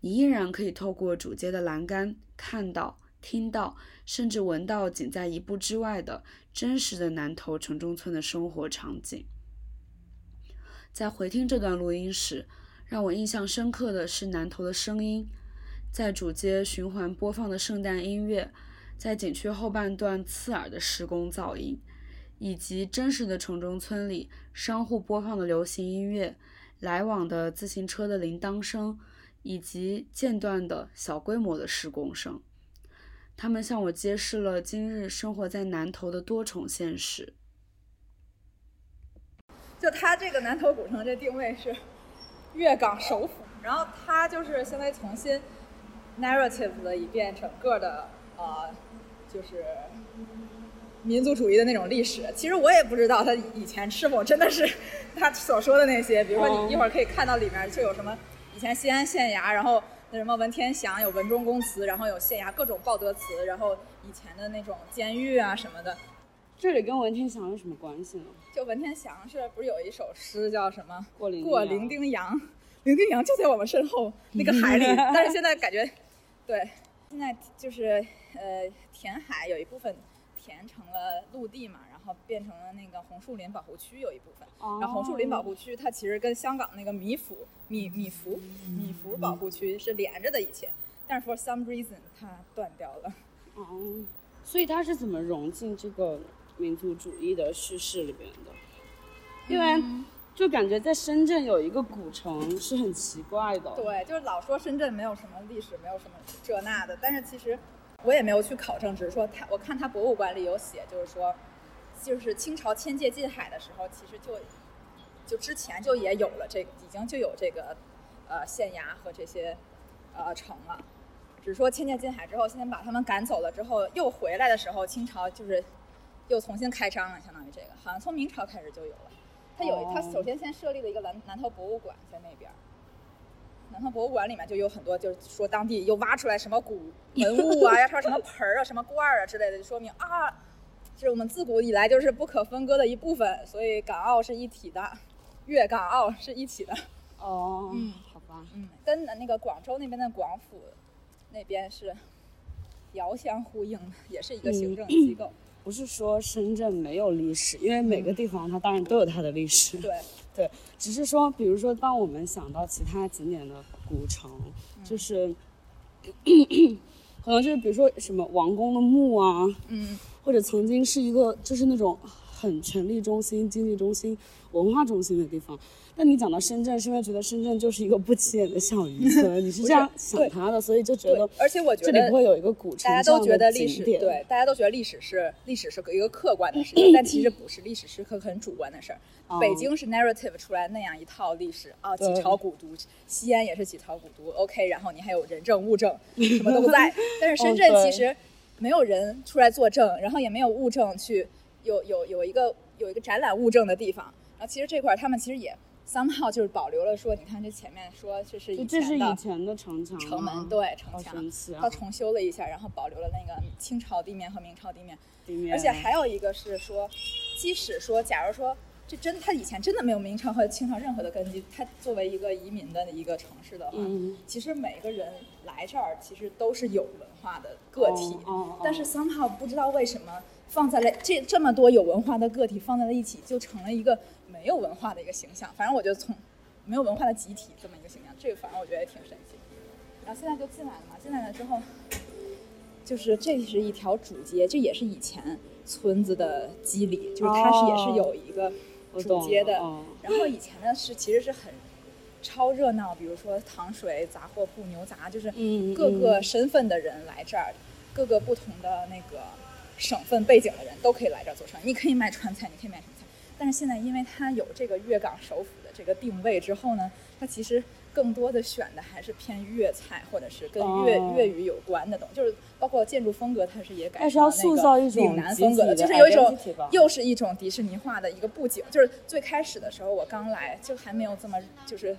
你依然可以透过主街的栏杆看到、听到，甚至闻到仅在一步之外的真实的南头城中村的生活场景。在回听这段录音时，让我印象深刻的是南头的声音。在主街循环播放的圣诞音乐，在景区后半段刺耳的施工噪音，以及真实的城中村里商户播放的流行音乐、来往的自行车的铃铛声，以及间断的小规模的施工声，他们向我揭示了今日生活在南头的多重现实。就它这个南头古城这定位是粤港首府，然后它就是相当于重新 narrative 了一遍整个的呃，就是民族主义的那种历史。其实我也不知道它以前是否真的是他所说的那些，比如说哦你一会儿可以看到里面就有什么以前西安县衙，然后那什么文天祥有文忠公祠，然后有县衙各种报德祠，然后以前的那种监狱啊什么的。这里跟文天祥有什么关系呢？就文天祥是不是有一首诗叫什么？过零过零丁洋，零丁洋就在我们身后那个海里，但是现在感觉，对，现在就是呃填海有一部分填成了陆地嘛，然后变成了那个红树林保护区有一部分，然后红树林保护区它其实跟香港那个米府米米福米福保护区是连着的以前，但是 for some reason 它断掉了。哦，所以它是怎么融进这个民族主义的叙事里边的？因为就感觉在深圳有一个古城是很奇怪的。对，就是老说深圳没有什么历史，没有什么这那的，但是其实我也没有去考证，只是说他，我看他博物馆里有写，就是说，就是清朝迁界近海的时候，其实就就之前就也有了这个，已经就有这个呃县衙和这些呃城了，只是说迁界近海之后，现在把他们赶走了之后，又回来的时候，清朝就是又重新开张了，相当于这个，好像从明朝开始就有了。他有他哦。首先先设立了一个南南头博物馆在那边儿，南头博物馆里面就有很多，就是说当地又挖出来什么古 文物啊，要说什么盆儿啊、什么罐儿啊之类的，就说明啊，是我们自古以来就是不可分割的一部分，所以港澳是一体的，粤港澳是一体的。哦，嗯好吧，嗯，跟那个广州那边的广府那边是遥相呼应的，也是一个行政机构。不是说深圳没有历史，因为每个地方它当然都有它的历史。对，对，只是说，比如说，当我们想到其他景点的古城，就是 可能就是比如说什么王宫的墓啊，嗯，或者曾经是一个就是那种很权力中心、经济中心、文化中心的地方。但你讲到深圳，是因为觉得深圳就是一个不起眼的小渔村，你是这样想它的，所以就觉得，而且我觉这里得不会有一个古城大家都觉得历史对，大家都觉得历史是历史是一个客观的事情，但其实不是，历史是个很主观的事儿。哦北京是 narrative 出来那样一套历史啊，几对朝古都，西安也是几朝古都，OK，然后你还有人证物证，什么都在。但是深圳其实没有人出来作证，然后也没有物证去有有有一个有一个展览物证的地方。然后其实这块儿他们其实也 somehow 就是保留了说，你看这前面说这是以这是前的以前的城墙城门，对城墙他啊重修了一下，然后保留了那个清朝地面和明朝地面。地面而且还有一个是说，即使说，假如说这真他以前真的没有明朝和清朝任何的根基，他作为一个移民的一个城市的话，嗯其实每个人来这儿其实都是有文化的个体，哦哦哦但是 somehow 不知道为什么放在了这这么多有文化的个体放在了一起，就成了一个没有文化的一个形象。反正我觉得从没有文化的集体这么一个形象，这个反正我觉得也挺神奇。然后现在就进来了嘛，进来了之后，就是这是一条主街，这也是以前村子的基理，就是它是也是有一个主街的。哦然后以前呢是其实是很超热闹，比如说糖水、杂货铺、牛杂，就是嗯各个身份的人来这儿，各个不同的那个省份背景的人都可以来这儿做生意。你可以卖川菜，你可以卖什么菜。但是现在因为它有这个粤港首府的这个定位之后呢，它其实更多的选的还是偏粤菜，或者是跟粤、哦粤语有关的东西，就是包括建筑风格，它是也改它是要塑成了那个造一种岭南风格的，就是有一种又是一种迪士尼化的一个布景。就是最开始的时候，我刚来就还没有这么就是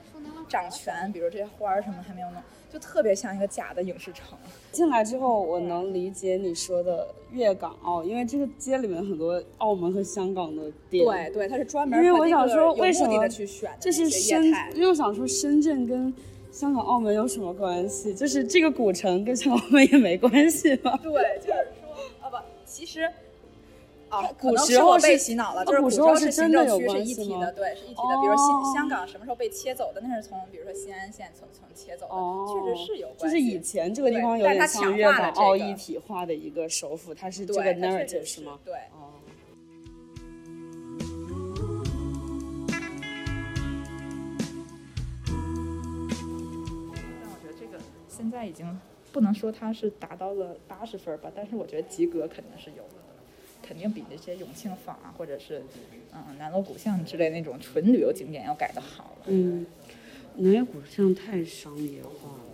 掌权，比如这些花儿什么还没有弄，就特别像一个假的影视城。进来之后，我能理解你说的粤港澳，因为这个街里面很多澳门和香港的店。对对，它是专门因为我想说，为什么这是深业态？因为我想说，深圳跟香港、澳门有什么关系？就是这个古城跟香港、澳门也没关系吧？对，就是说啊不，其实。啊，古时候被洗脑了，哦就是古古时候是是行真的有政区是一体的，对，是一体的。比如新哦香港什么时候被切走的，那是从比如说新安县从从切走的，哦，确实是有就关系。是以前这个地方有点像粤港澳一体化的一个首府，它是这对个 narrative 是吗？对，哦，但我觉得这个现在已经不能说它是达到了八十分吧，但是我觉得及格肯定是有的，肯定比那些永庆坊啊，或者是嗯南锣鼓巷之类那种纯旅游景点要改的好了。嗯，南锣鼓巷太商业化了，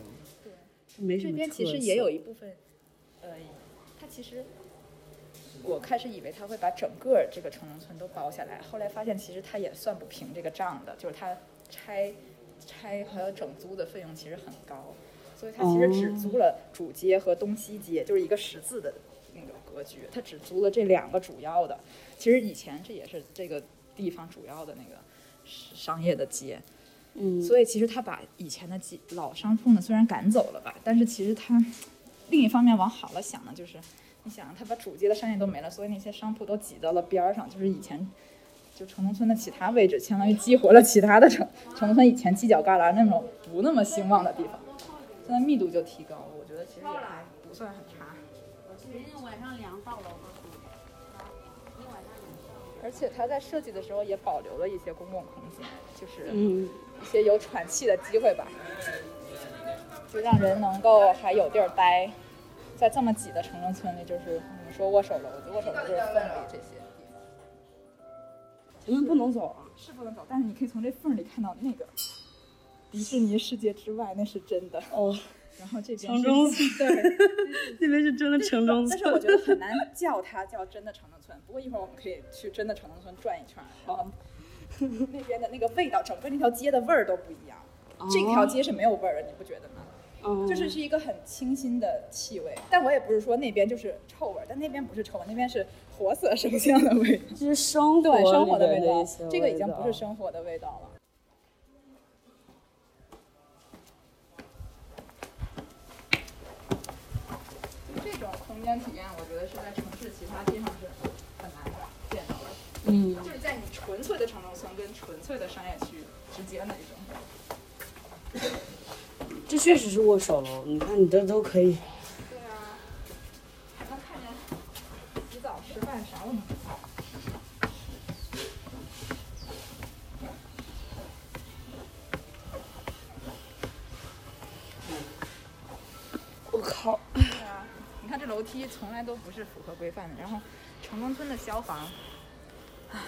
对，这边其实也有一部分，呃，它其实我开始以为他会把整个这个城中村都包下来，后来发现其实他也算不平这个账的，就是他拆拆还有整租的费用其实很高，所以它其实只租了主街和东西街，就是一个十字的那个格局，它只租了这两个主要的。其实以前这也是这个地方主要的那个商业的街，嗯，所以其实他把以前的几老商铺呢，虽然赶走了吧，但是其实他另一方面往好了想呢，就是你想他把主街的商业都没了，所以那些商铺都挤到了边儿上，就是以前就城中村的其他位置，相当于激活了其他的城城中村以前犄角旮旯那种不那么兴旺的地方，现在密度就提高了，我觉得其实也还不算很差。晚上凉到了。而且它在设计的时候也保留了一些公共空间，就是嗯，一些有喘气的机会吧，就让人能够还有地儿待。在这么挤的城中村里，就是你们说握手楼，握手楼就是缝里这些地方前面不能走啊。是不能走，但是你可以从这缝里看到那个迪士尼世界之外，那是真的。哦，然后这边城中村 对，那边是真的城中村但是。我觉得很难叫它叫真的城中村。不过一会儿我们可以去真的城中村转一圈儿，然后那边的那个味道，整个那条街的味儿都不一样。这条街是没有味儿的，你不觉得吗？嗯，就是是一个很清新的气味，但我也不是说那边就是臭味儿，但那边不是臭味，那边是活色生香的味道，这是生活对生活的味道这个已经不是生活的味道了。这体验，我觉得是在城市其他地方是很难见到的，嗯，就是在你纯粹的城中村跟纯粹的商业区之间的一种。这确实是握手楼。你看，你这都可以。对啊，还能看见洗澡、吃饭啥都能看。我靠！对啊，你看这楼梯从来都不是符合规范的。然后城中村的消防，唉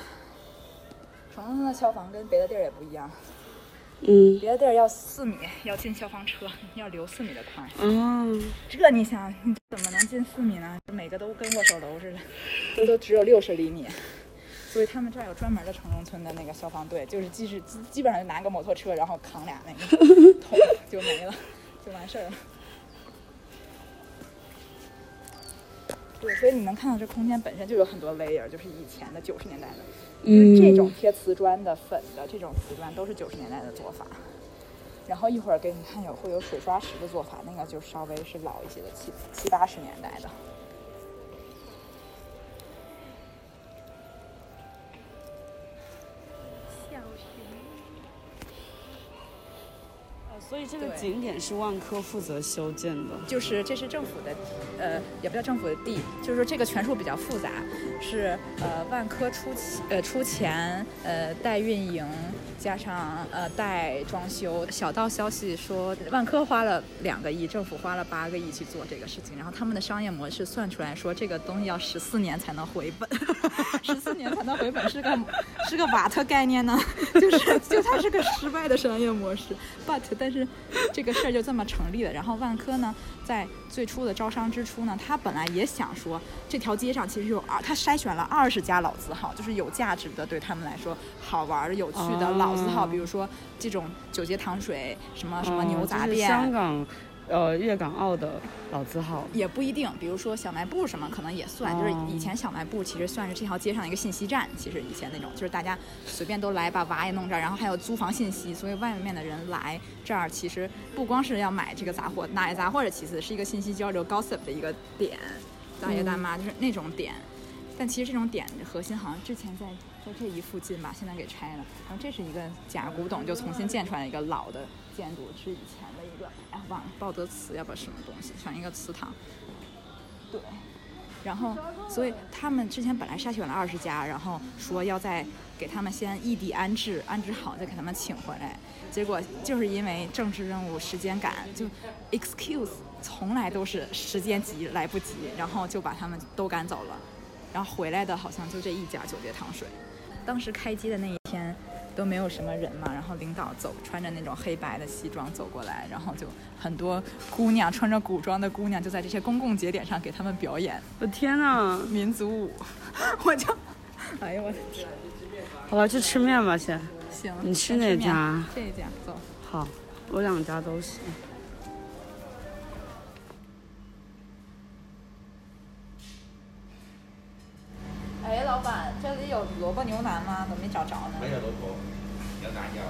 城中村的消防跟别的地儿也不一样，嗯别的地儿要四米，要进消防车，要留四米的宽。嗯，这你想，你怎么能进四米呢？每个都跟握手楼似的，这都只有六十厘米。所以他们这儿有专门的城中村的那个消防队，就是即使基基本上就拿个摩托车，然后扛俩那个桶 就没了，就完事儿了。对，所以你能看到这空间本身就有很多 layer，就是以前的九十年代的，就是这种贴瓷砖的粉的这种瓷砖都是九十年代的做法。然后一会儿给你看有会有水刷石的做法，那个就稍微是老一些的，七七八十年代的。所以这个景点是万科负责修建的。就是这是政府的，呃，也不叫政府的地，就是说这个权术比较复杂，是呃万科出钱呃出钱呃代运营，加上呃代装修。小道消息说万科花了两个亿，政府花了八个亿去做这个事情，然后他们的商业模式算出来说这个东西要十四年才能回本，十四年才能回本是个是个瓦特概念呢，就是就它是个失败的商业模式，but 但是这个事儿就这么成立了。然后万科呢，在最初的招商之初呢，他本来也想说，这条街上其实有二，他筛选了二十家老字号，就是有价值的，对他们来说好玩儿、有趣的哦老字号，比如说这种九节糖水，什么什么牛杂哦就是店。香港，呃，粤港澳的老字号。也不一定，比如说小卖部什么可能也算，就是哦以前小卖部其实算是这条街上一个信息站，其实以前那种就是大家随便都来把娃也弄这儿，然后还有租房信息，所以外面的人来这儿其实不光是要买这个杂货，买杂货是其次，是一个信息交流 gossip 的一个点，大爷大妈就是那种点。但其实这种点的核心好像之前在在这一附近吧，现在给拆了。然后这是一个假古董，就重新建出来一个老的建筑，是以前个，哎忘了报德祠要不什么东西，反正一个祠堂。对，然后所以他们之前本来筛选了二十家，然后说要再给他们先异地安置，安置好再给他们请回来。结果就是因为政治任务时间赶，就 excuse 从来都是时间急来不及，然后就把他们都赶走了。然后回来的好像就这一家九节糖水。当时开机的那一天都没有什么人嘛，然后领导走穿着那种黑白的西装走过来，然后就很多姑娘穿着古装的姑娘就在这些公共节点上给他们表演我天哪！民族舞，我就，哎呦我的天，好了，去吃面吧，先。行，你吃哪家？这一家，走。好，我两家都行。哎，老板，这里有萝卜牛腩吗？怎么没找着呢？没有萝卜，牛腩有，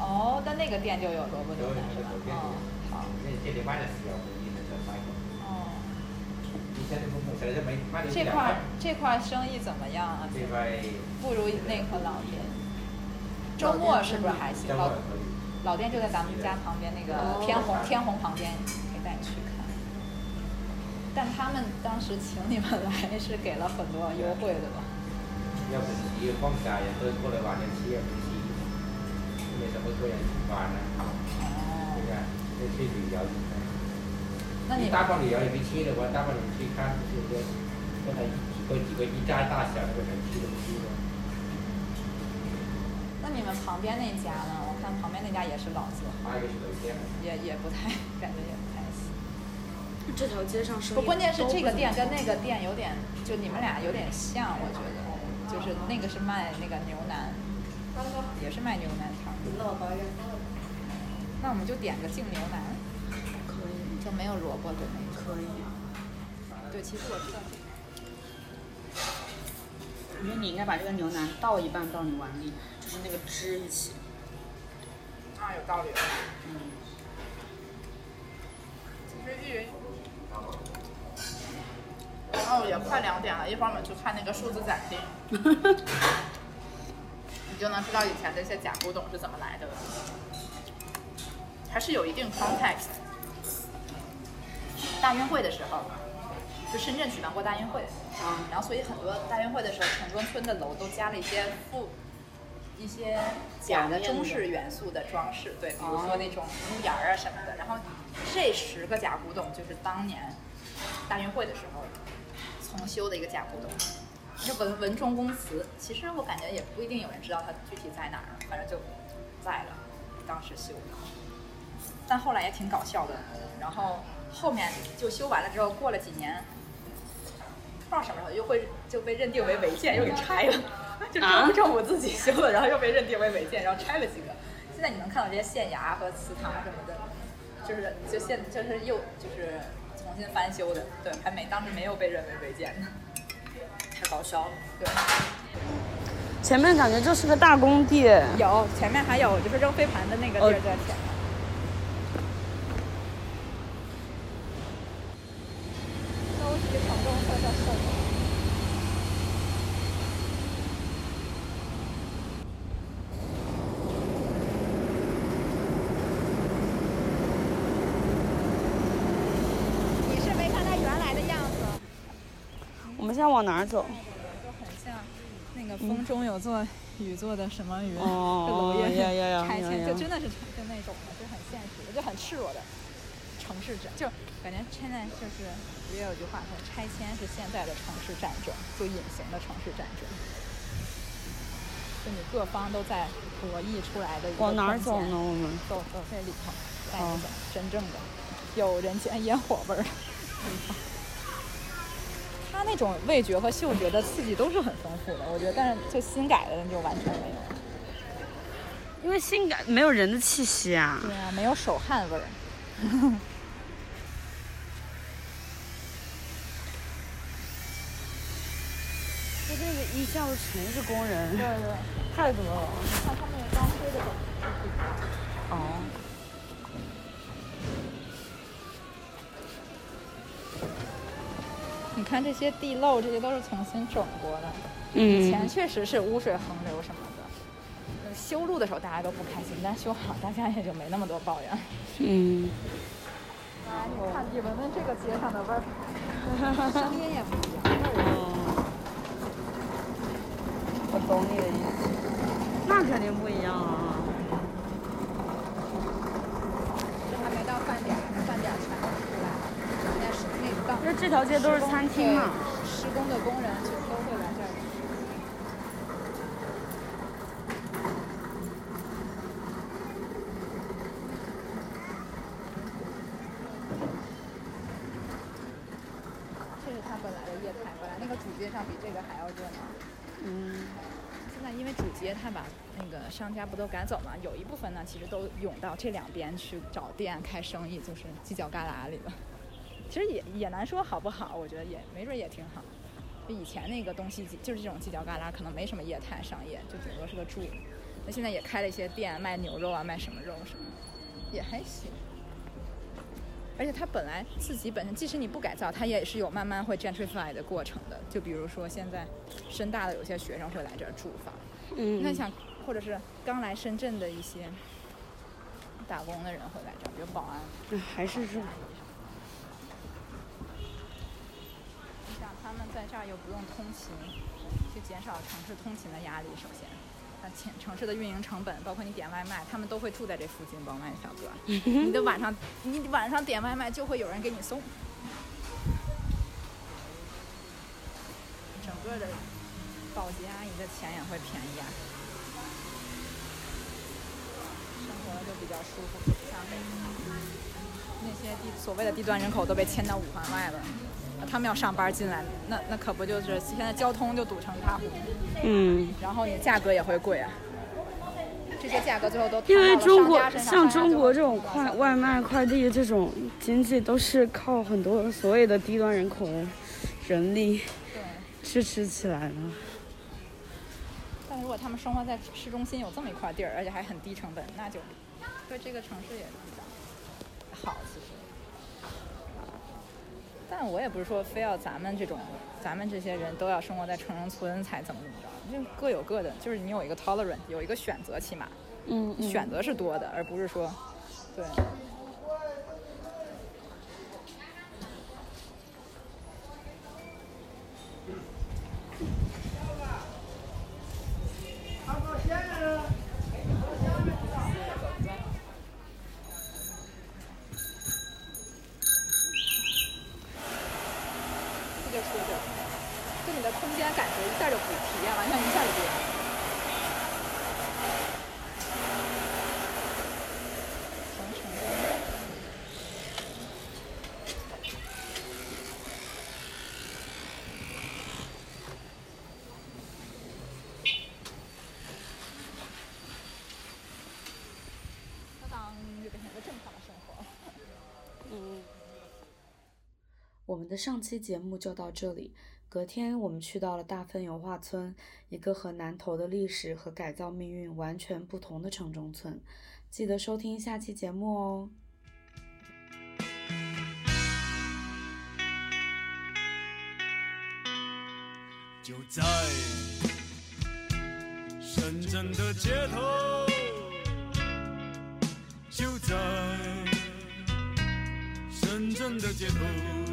哦，但那个店就有萝卜牛腩是吧？哦，好，那这里卖的是要不一定能买过。哦，以前的不现在就没卖的这块儿这块儿生意怎么样啊？这块不如那颗老店。周末是不是还行？老。老店就在咱们家旁边那个天虹天虹旁边。但他们当时请你们来是给了很多优惠的吧？要不是放假也都过来玩点吃也不去，没什么个人去玩呢，对哦，吧？这去旅游。那你大放旅游也没去的话，大放你去看就是说，跟他几个几个一家大小的个城去都去的。那你们旁边那家呢？我看旁边那家也是老字号，也也不太感觉也。这条街上生意不，关键是这个店跟那个店有点，就你们俩有点像，我觉得，就是那个是卖那个牛腩，也是卖牛腩汤。那我们就点个净牛腩，可以，就没有萝卜的那个。可以。对，其实我知道这个。我觉得你应该把这个牛腩倒一半到你碗里，就是那个汁一起。啊，有道理。嗯，其实玉云，然后也快两点了，一会儿我们去看那个数字展厅，你就能知道以前这些假古董是怎么来的了，还是有一定 context。大运会的时候，就深圳举办过大运会，啊，然后所以很多大运会的时候，城中村的楼都加了一些附一些假的中式元素的装饰，对，比如说那种屋檐儿啊什么的。然后这十个假古董就是当年大运会的时候重修的一个假古董，就文文中公祠。其实我感觉也不一定有人知道它具体在哪儿，反正就在了，当时修的。但后来也挺搞笑的，然后后面就修完了之后，过了几年，不知道什么时候又会就被认定为违建，又给拆了。就啊政政府自己修的，然后又被认定为违建，然后拆了几个。现在你能看到这些县衙和祠堂什么的，就是就现就是又就是重新翻修的，对，还没当时没有被认为违建呢，太搞笑了。对，前面感觉就是个大工地，有前面还有就是扔飞盘的那个地儿在前面。都是城中村的社保。你是没看它原来的样子，我们现在往哪儿走？就很像那个风中有座雨做的什么云，楼也呀呀呀拆迁，就真的是就那种的，就很现实的，就很赤裸的城市战，就感觉现在就是不也有句话说，拆迁是现在的城市战争，就隐形的城市战争，就你各方都在博弈出来的一个往哪儿走呢？我们走走这里头，带好你走真正的有人间烟火味儿的地方。它那种味觉和嗅觉的刺激都是很丰富的，我觉得，但是就新改的就完全没有。因为新改没有人的气息啊。对啊，没有手汗味儿。就这个一下子全是工人，对对，太多了。看他们刚推的种哦，你看这些地漏，这些都是重新整过的。以前嗯，确实是污水横流什么的。呃修路的时候大家都不开心，但修好大家也就没那么多抱怨。嗯，来，你看，你闻闻这个街上的味儿，声音也不一样，味儿也不一样。我懂你的意思。那肯定不一样啊。这还没到饭点儿，饭点儿全都出来了。人家是那个那这条街都是餐厅嘛。对施工的工人就都会来这儿。这是它本来的业态，本来那个主街上比这个还要热闹。嗯，现在因为主街它把那个商家不都赶走嘛，有一部分呢其实都涌到这两边去找店开生意，就是犄角旮旯里了。其实也也难说好不好，我觉得也没准也挺好。就以前那个东西就是这种犄角旮旯，可能没什么业态商业，就顶多是个住。那现在也开了一些店，卖牛肉啊，卖什么肉什么，也还行。而且它本来自己本身，即使你不改造，它也是有慢慢会 gentrify 的过程的。就比如说现在深大的有些学生会来这儿住房，嗯，那想或者是刚来深圳的一些打工的人会来这儿，比如保安。哎还是这，你想他们在这儿又不用通勤，去减少城市通勤的压力。首先，那城城市的运营成本，包括你点外卖，他们都会住在这附近，甭万小哥。你的晚上，你晚上点外卖就会有人给你送。整个的保洁阿姨的钱也会便宜啊，生活就比较舒服，像。那些地所谓的低端人口都被迁到五环外了，那他们要上班进来，那那可不就是现在交通就堵成一塌糊涂，嗯，然后你价格也会贵啊。这些价格最后都因为中国像中国这种快外卖、快递这种经济，都是靠很多所谓的低端人口的人力对，支持起来的。但如果他们生活在市中心有这么一块地儿，而且还很低成本，那就对这个城市也比较好。其实，但我也不是说非要咱们这种咱们这些人都要生活在城中村才怎么怎么着，就各有各的，就是你有一个 tolerant，有一个选择，起码嗯，嗯选择是多的，而不是说对。接着，跟你的空间感觉一下就不体验完全一下就不一样。长城的当当就变成一个正常的生活。嗯，我们的上期节目就到这里。隔天，我们去到了大分油画村，一个和南投的历史和改造命运完全不同的城中村。记得收听下期节目哦。就在深圳的街头，就在深圳的街头。